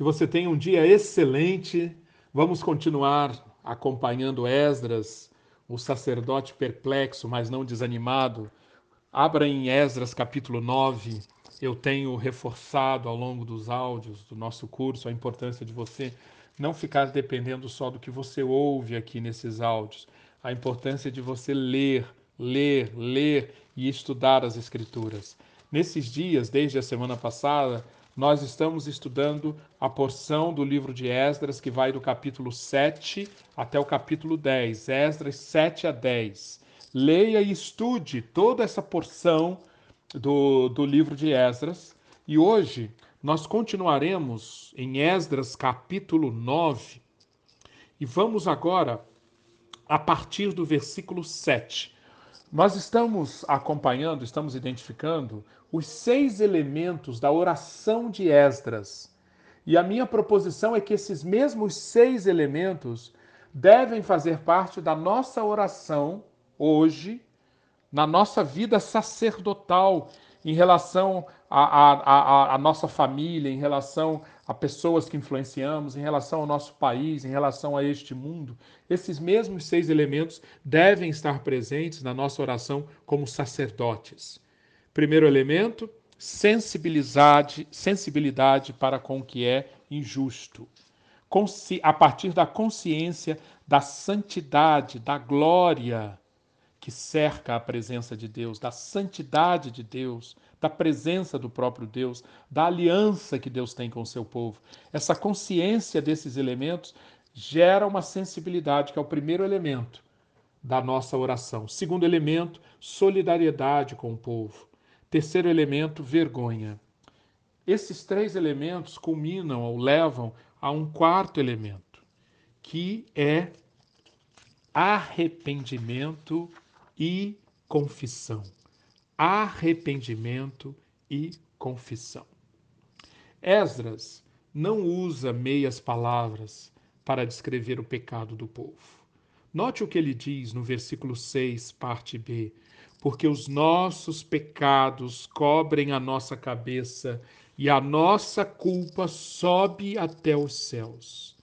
Que você tenha um dia excelente. Vamos continuar acompanhando Esdras, o sacerdote perplexo, mas não desanimado. Abra em Esdras capítulo 9. Eu tenho reforçado ao longo dos áudios do nosso curso a importância de você não ficar dependendo só do que você ouve aqui nesses áudios. A importância de você ler, ler, ler e estudar as Escrituras. Nesses dias, desde a semana passada, nós estamos estudando a porção do livro de Esdras que vai do capítulo 7 até o capítulo 10, Esdras 7 a 10. Leia e estude toda essa porção do, do livro de Esdras. E hoje nós continuaremos em Esdras capítulo 9 e vamos agora a partir do versículo 7. Nós estamos acompanhando, estamos identificando os seis elementos da oração de Esdras. E a minha proposição é que esses mesmos seis elementos devem fazer parte da nossa oração hoje, na nossa vida sacerdotal, em relação à nossa família, em relação a pessoas que influenciamos, em relação ao nosso país, em relação a este mundo. Esses mesmos seis elementos devem estar presentes na nossa oração como sacerdotes. Primeiro elemento, sensibilidade, sensibilidade para com o que é injusto. A partir da consciência da santidade, da glória que cerca a presença de Deus, da santidade de Deus, da presença do próprio Deus, da aliança que Deus tem com o seu povo. Essa consciência desses elementos gera uma sensibilidade, que é o primeiro elemento da nossa oração. Segundo elemento, solidariedade com o povo. Terceiro elemento, vergonha. Esses três elementos culminam ou levam a um quarto elemento, que é arrependimento e confissão. Arrependimento e confissão. Esdras não usa meias palavras para descrever o pecado do povo. Note o que ele diz no versículo 6, parte B: Porque os nossos pecados cobrem a nossa cabeça e a nossa culpa sobe até os céus.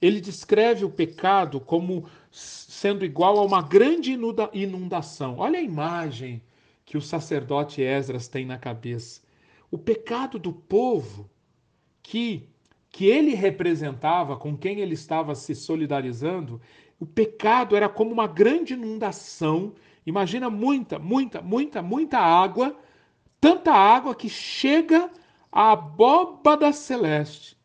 Ele descreve o pecado como sendo igual a uma grande inundação. Olha a imagem que o sacerdote Esdras tem na cabeça. O pecado do povo que que ele representava, com quem ele estava se solidarizando, o pecado era como uma grande inundação. Imagina muita, muita, muita, muita água, tanta água que chega à abóbada celeste.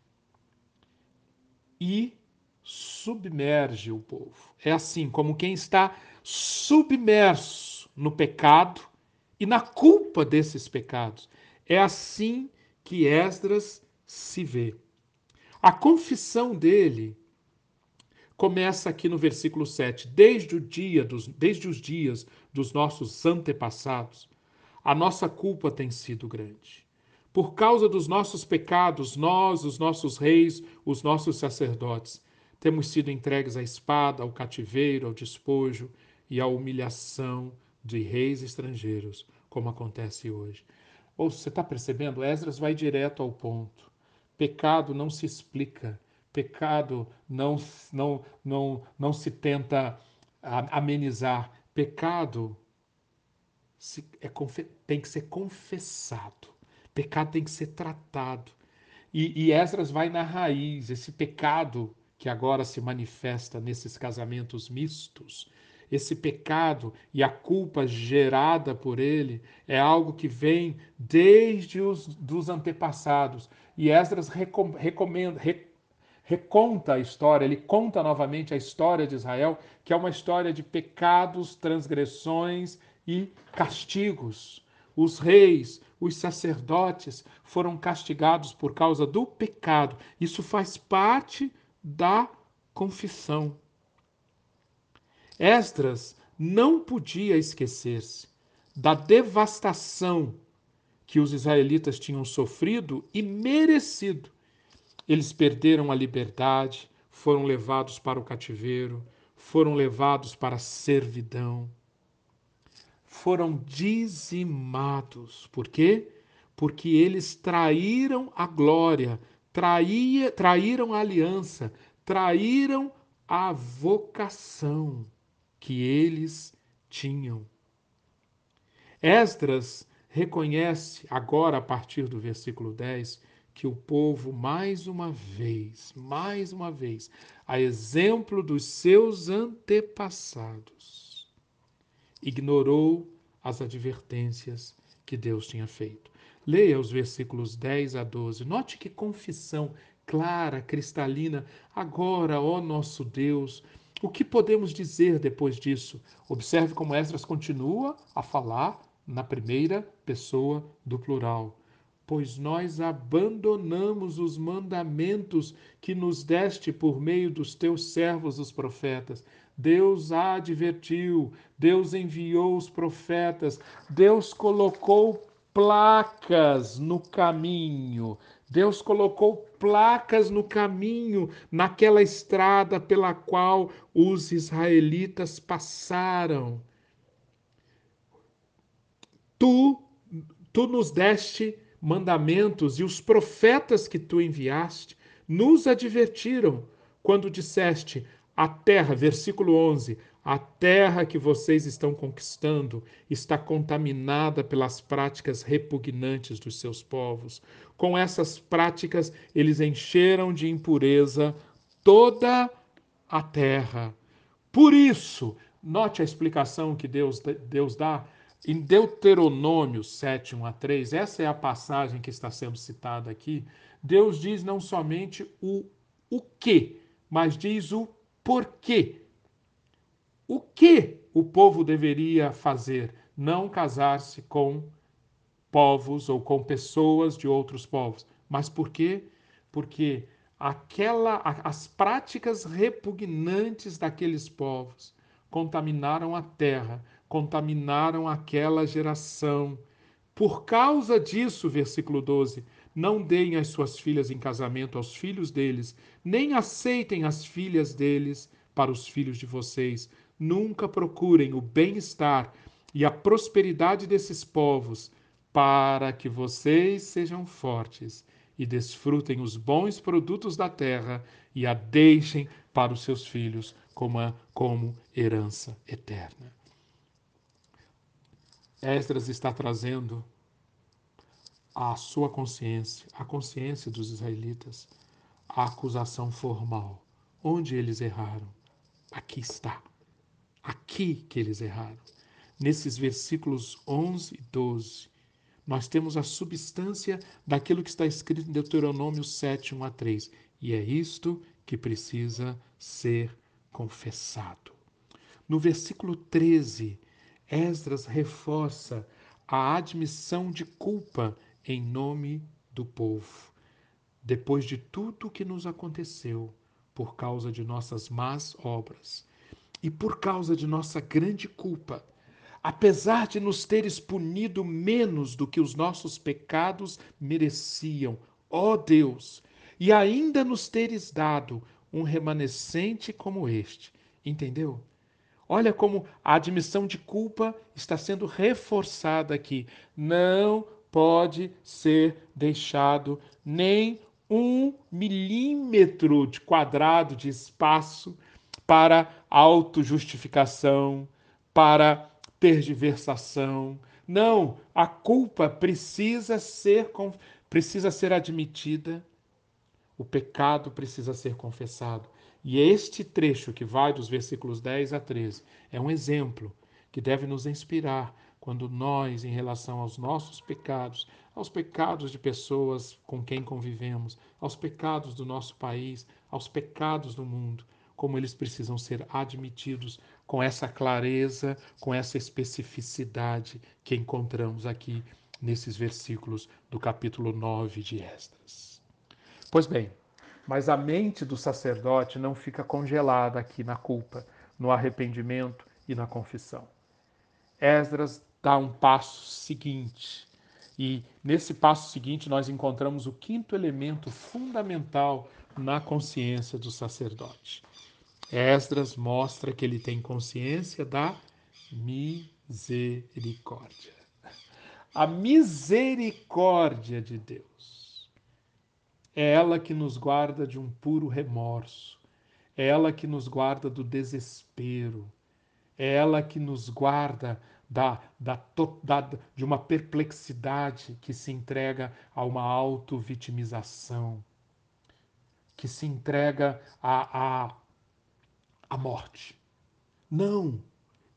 E submerge o povo. É assim, como quem está submerso no pecado e na culpa desses pecados. É assim que Esdras se vê. A confissão dele começa aqui no versículo 7. Desde, o dia dos, desde os dias dos nossos antepassados, a nossa culpa tem sido grande. Por causa dos nossos pecados, nós, os nossos reis, os nossos sacerdotes, temos sido entregues à espada, ao cativeiro, ao despojo e à humilhação de reis estrangeiros, como acontece hoje. Ou você está percebendo? Esdras vai direto ao ponto. Pecado não se explica, pecado não, não, não, não se tenta amenizar. Pecado se, é, tem que ser confessado, pecado tem que ser tratado. E, e Esdras vai na raiz, esse pecado que agora se manifesta nesses casamentos mistos. Esse pecado e a culpa gerada por ele é algo que vem desde os dos antepassados. E Esdras recomenda, re, reconta a história, ele conta novamente a história de Israel, que é uma história de pecados, transgressões e castigos. Os reis, os sacerdotes foram castigados por causa do pecado. Isso faz parte da confissão. Esdras não podia esquecer-se da devastação que os israelitas tinham sofrido e merecido. Eles perderam a liberdade, foram levados para o cativeiro, foram levados para a servidão, foram dizimados. Por quê? Porque eles traíram a glória traía, traíram a aliança, traíram a vocação que eles tinham. Esdras reconhece agora, a partir do versículo 10, que o povo, mais uma vez, mais uma vez, a exemplo dos seus antepassados, ignorou as advertências que Deus tinha feito. Leia os versículos 10 a 12. Note que confissão clara, cristalina. Agora, ó nosso Deus, o que podemos dizer depois disso? Observe como Esdras continua a falar na primeira pessoa do plural. Pois nós abandonamos os mandamentos que nos deste por meio dos teus servos, os profetas. Deus advertiu, Deus enviou os profetas, Deus colocou placas no caminho. Deus colocou placas no caminho, naquela estrada pela qual os israelitas passaram. Tu, tu nos deste mandamentos e os profetas que tu enviaste nos advertiram quando disseste: a terra, versículo 11, a terra que vocês estão conquistando está contaminada pelas práticas repugnantes dos seus povos. Com essas práticas, eles encheram de impureza toda a terra. Por isso, note a explicação que Deus, Deus dá em Deuteronômio 7, 1 a 3, essa é a passagem que está sendo citada aqui. Deus diz não somente o, o que, mas diz o porquê o que o povo deveria fazer? Não casar-se com povos ou com pessoas de outros povos. Mas por quê? Porque aquela, as práticas repugnantes daqueles povos contaminaram a terra, contaminaram aquela geração. Por causa disso, versículo 12, não deem as suas filhas em casamento aos filhos deles, nem aceitem as filhas deles para os filhos de vocês, nunca procurem o bem-estar e a prosperidade desses povos, para que vocês sejam fortes e desfrutem os bons produtos da terra e a deixem para os seus filhos como, como herança eterna. Esdras está trazendo à sua consciência, à consciência dos israelitas, a acusação formal. Onde eles erraram? Aqui está aqui que eles erraram. Nesses versículos 11 e 12, nós temos a substância daquilo que está escrito em Deuteronômio 7, 1 a 3. E é isto que precisa ser confessado. No versículo 13, Esdras reforça a admissão de culpa em nome do povo. Depois de tudo o que nos aconteceu por causa de nossas más obras, e por causa de nossa grande culpa, apesar de nos teres punido menos do que os nossos pecados mereciam, ó Deus, e ainda nos teres dado um remanescente como este. Entendeu? Olha como a admissão de culpa está sendo reforçada aqui. Não pode ser deixado nem um milímetro de quadrado de espaço para autojustificação, para tergiversação. Não, a culpa precisa ser precisa ser admitida, o pecado precisa ser confessado. E este trecho que vai dos versículos 10 a 13 é um exemplo que deve nos inspirar quando nós, em relação aos nossos pecados, aos pecados de pessoas com quem convivemos, aos pecados do nosso país, aos pecados do mundo, como eles precisam ser admitidos com essa clareza, com essa especificidade que encontramos aqui nesses versículos do capítulo 9 de Esdras. Pois bem, mas a mente do sacerdote não fica congelada aqui na culpa, no arrependimento e na confissão. Esdras dá um passo seguinte. E nesse passo seguinte nós encontramos o quinto elemento fundamental na consciência do sacerdote. Esdras mostra que ele tem consciência da misericórdia. A misericórdia de Deus. É ela que nos guarda de um puro remorso. É ela que nos guarda do desespero. É ela que nos guarda da, da, da, de uma perplexidade que se entrega a uma auto-vitimização, que se entrega à, à, à morte. Não!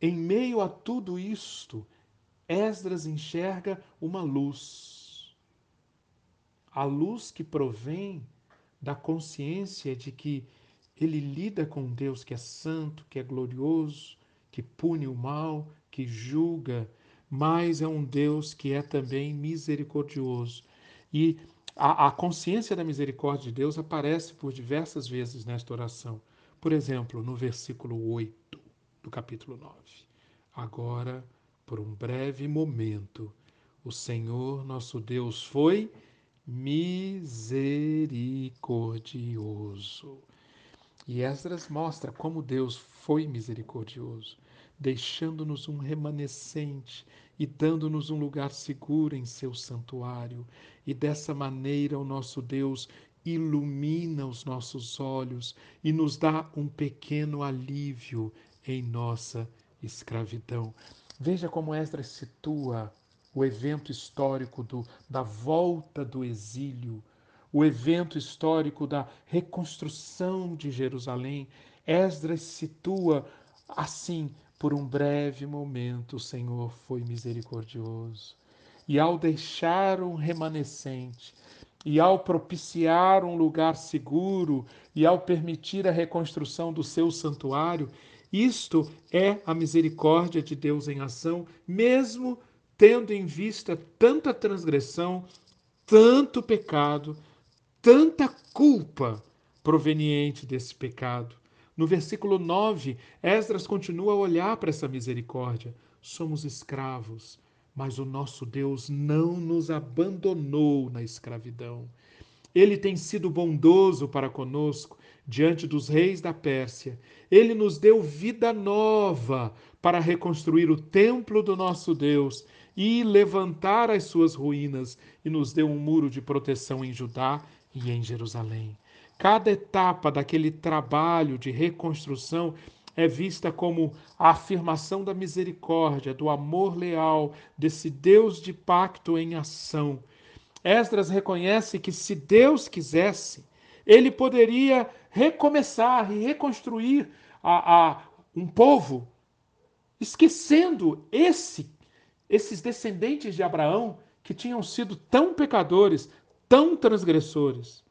Em meio a tudo isto, Esdras enxerga uma luz. A luz que provém da consciência de que ele lida com Deus que é santo, que é glorioso, que pune o mal, que julga, mas é um Deus que é também misericordioso. E a, a, consciência da misericórdia de Deus aparece por diversas vezes nesta oração. Por exemplo, no versículo 8 do capítulo 9. Agora, por um breve momento, o Senhor nosso Deus foi misericordioso. E Esdras mostra como Deus foi misericordioso deixando-nos um remanescente e dando-nos um lugar seguro em seu santuário. E dessa maneira o nosso Deus ilumina os nossos olhos e nos dá um pequeno alívio em nossa escravidão. Veja como Esdras situa o evento histórico do, da volta do exílio, o evento histórico da reconstrução de Jerusalém. Esdras situa assim por um breve momento, o Senhor foi misericordioso. E ao deixar um remanescente, e ao propiciar um lugar seguro, e ao permitir a reconstrução do seu santuário, isto é a misericórdia de Deus em ação, mesmo tendo em vista tanta transgressão, tanto pecado, tanta culpa proveniente desse pecado. No versículo 9, Esdras continua a olhar para essa misericórdia. Somos escravos, mas o nosso Deus não nos abandonou na escravidão. Ele tem sido bondoso para conosco diante dos reis da Pérsia. Ele nos deu vida nova para reconstruir o templo do nosso Deus e levantar as suas ruínas, e nos deu um muro de proteção em Judá e em Jerusalém. Cada etapa daquele trabalho de reconstrução é vista como a afirmação da misericórdia, do amor leal, desse Deus de pacto em ação. Esdras reconhece que se Deus quisesse, ele poderia recomeçar e reconstruir a, a um povo, esquecendo esse, esses descendentes de Abraão que tinham sido tão pecadores, tão transgressores.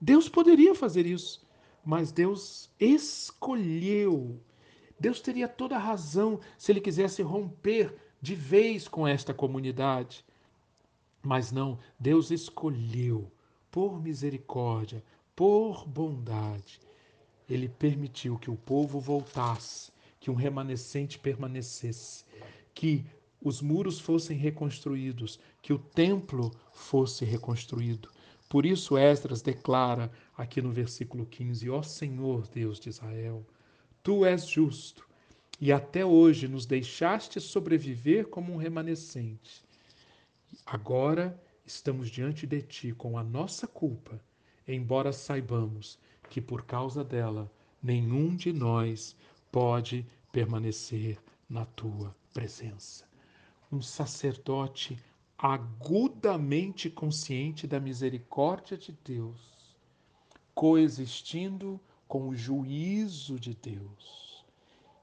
Deus poderia fazer isso, mas Deus escolheu. Deus teria toda a razão se ele quisesse romper de vez com esta comunidade. Mas não, Deus escolheu, por misericórdia, por bondade. Ele permitiu que o povo voltasse, que um remanescente permanecesse, que os muros fossem reconstruídos, que o templo fosse reconstruído. Por isso, Esdras declara aqui no versículo 15: Ó Senhor Deus de Israel, tu és justo e até hoje nos deixaste sobreviver como um remanescente. Agora estamos diante de ti com a nossa culpa, embora saibamos que por causa dela nenhum de nós pode permanecer na tua presença. Um sacerdote agudamente consciente da misericórdia de Deus, coexistindo com o juízo de Deus.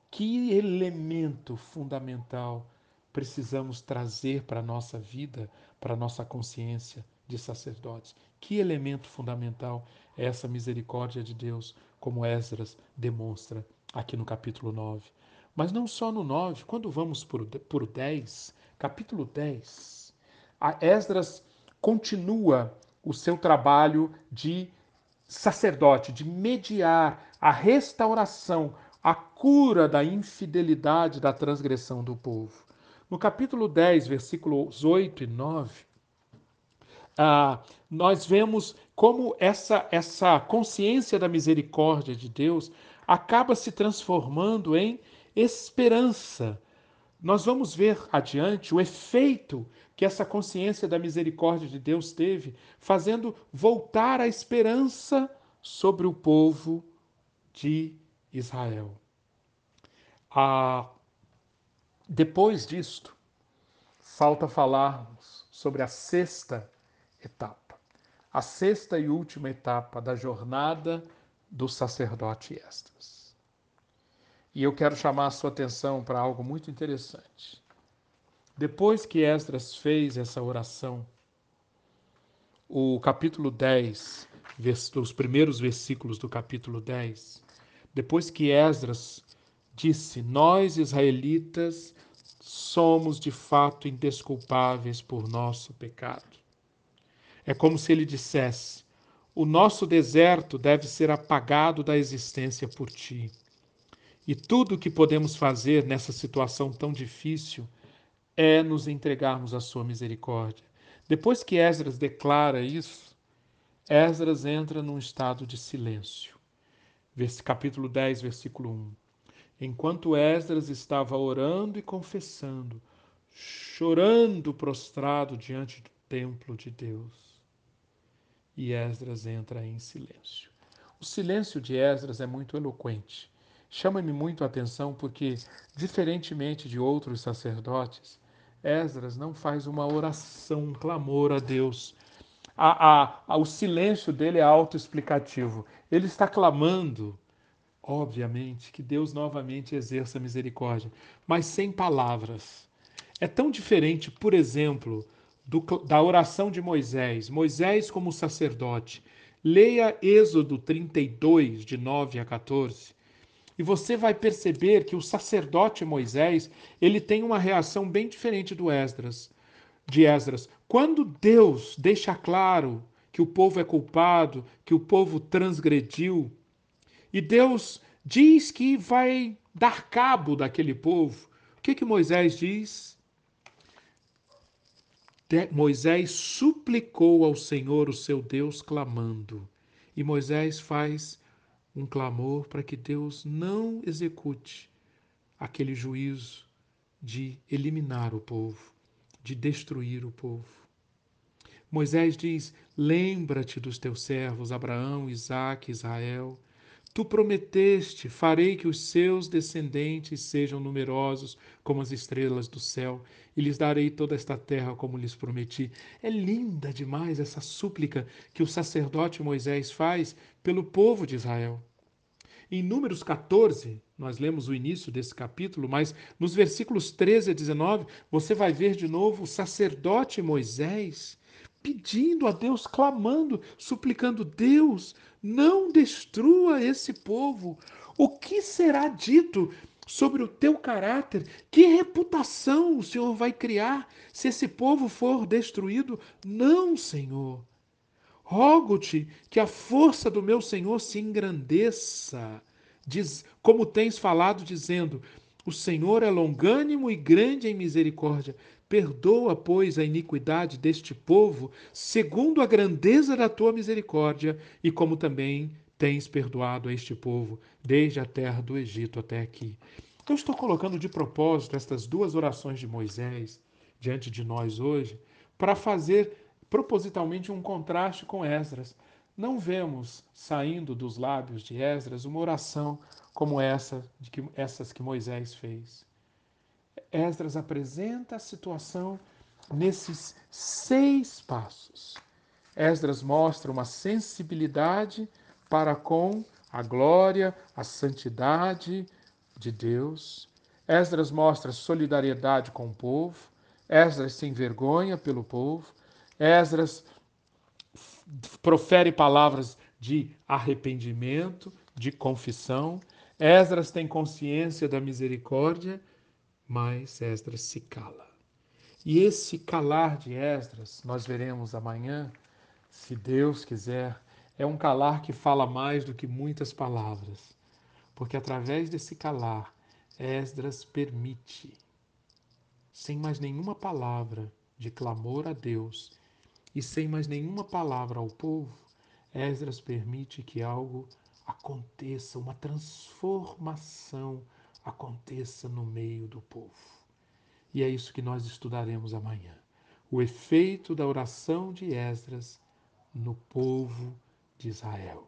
Que elemento fundamental precisamos trazer para a nossa vida, para a nossa consciência de sacerdotes? Que elemento fundamental é essa misericórdia de Deus, como Esdras demonstra aqui no capítulo 9? Mas não só no 9, quando vamos para o 10, capítulo 10, a Esdras continua o seu trabalho de sacerdote, de mediar a restauração, a cura da infidelidade, da transgressão do povo. No capítulo 10, versículos 8 e 9, ah, nós vemos como essa, essa consciência da misericórdia de Deus acaba se transformando em esperança nós vamos ver adiante o efeito que essa consciência da misericórdia de Deus teve, fazendo voltar a esperança sobre o povo de Israel. Ah, depois disto, falta falarmos sobre a sexta etapa, a sexta e última etapa da jornada do sacerdote Esdras. E eu quero chamar a sua atenção para algo muito interessante. Depois que Esdras fez essa oração, o capítulo 10, os primeiros versículos do capítulo 10, depois que Esdras disse: Nós, israelitas, somos de fato indesculpáveis por nosso pecado. É como se ele dissesse: O nosso deserto deve ser apagado da existência por ti. E tudo o que podemos fazer nessa situação tão difícil é nos entregarmos à sua misericórdia. Depois que Esdras declara isso, Esdras entra num estado de silêncio. Capítulo 10, versículo 1. Enquanto Esdras estava orando e confessando, chorando prostrado diante do templo de Deus. E Esdras entra em silêncio. O silêncio de Esdras é muito eloquente. Chama-me muito a atenção porque, diferentemente de outros sacerdotes, Esdras não faz uma oração, um clamor a Deus. A, a, a, o silêncio dele é autoexplicativo. Ele está clamando Obviamente que Deus novamente exerça misericórdia, mas sem palavras. É tão diferente, por exemplo, do, da oração de Moisés. Moisés, como sacerdote, leia Êxodo 32, de 9 a 14, e você vai perceber que o sacerdote Moisés ele tem uma reação bem diferente do Esdras, de Esdras. Quando Deus deixa claro que o povo é culpado, que o povo transgrediu, e Deus diz que vai dar cabo daquele povo. O que, que Moisés diz? De Moisés suplicou ao Senhor, o seu Deus, clamando. E Moisés faz um clamor para que Deus não execute aquele juízo de eliminar o povo, de destruir o povo. Moisés diz: Lembra-te dos teus servos Abraão, Isaque, Israel Tu prometeste: farei que os seus descendentes sejam numerosos como as estrelas do céu, e lhes darei toda esta terra como lhes prometi. É linda demais essa súplica que o sacerdote Moisés faz pelo povo de Israel. Em Números 14, nós lemos o início desse capítulo, mas nos versículos 13 a 19, você vai ver de novo o sacerdote Moisés pedindo a Deus, clamando, suplicando: Deus, não destrua esse povo. O que será dito sobre o teu caráter? Que reputação o Senhor vai criar se esse povo for destruído? Não, Senhor. Rogo-te que a força do meu Senhor se engrandeça, diz, como tens falado, dizendo: O Senhor é longânimo e grande em misericórdia, Perdoa, pois, a iniquidade deste povo, segundo a grandeza da tua misericórdia, e como também tens perdoado a este povo, desde a terra do Egito até aqui. Eu estou colocando de propósito estas duas orações de Moisés diante de nós hoje, para fazer propositalmente um contraste com Esdras. Não vemos saindo dos lábios de Esdras uma oração como essa de que, essas que Moisés fez. Esdras apresenta a situação nesses seis passos. Esdras mostra uma sensibilidade para com a glória, a santidade de Deus. Esdras mostra solidariedade com o povo. Esdras se envergonha pelo povo. Esdras profere palavras de arrependimento, de confissão. Esdras tem consciência da misericórdia mas Esdras se cala. E esse calar de Esdras, nós veremos amanhã, se Deus quiser, é um calar que fala mais do que muitas palavras, porque através desse calar, Esdras permite, sem mais nenhuma palavra de clamor a Deus e sem mais nenhuma palavra ao povo, Esdras permite que algo aconteça, uma transformação aconteça no meio do povo. E é isso que nós estudaremos amanhã. O efeito da oração de Esdras no povo de Israel.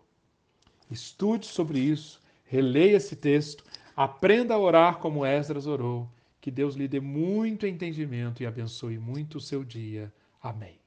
Estude sobre isso, releia esse texto, aprenda a orar como Esdras orou. Que Deus lhe dê muito entendimento e abençoe muito o seu dia. Amém.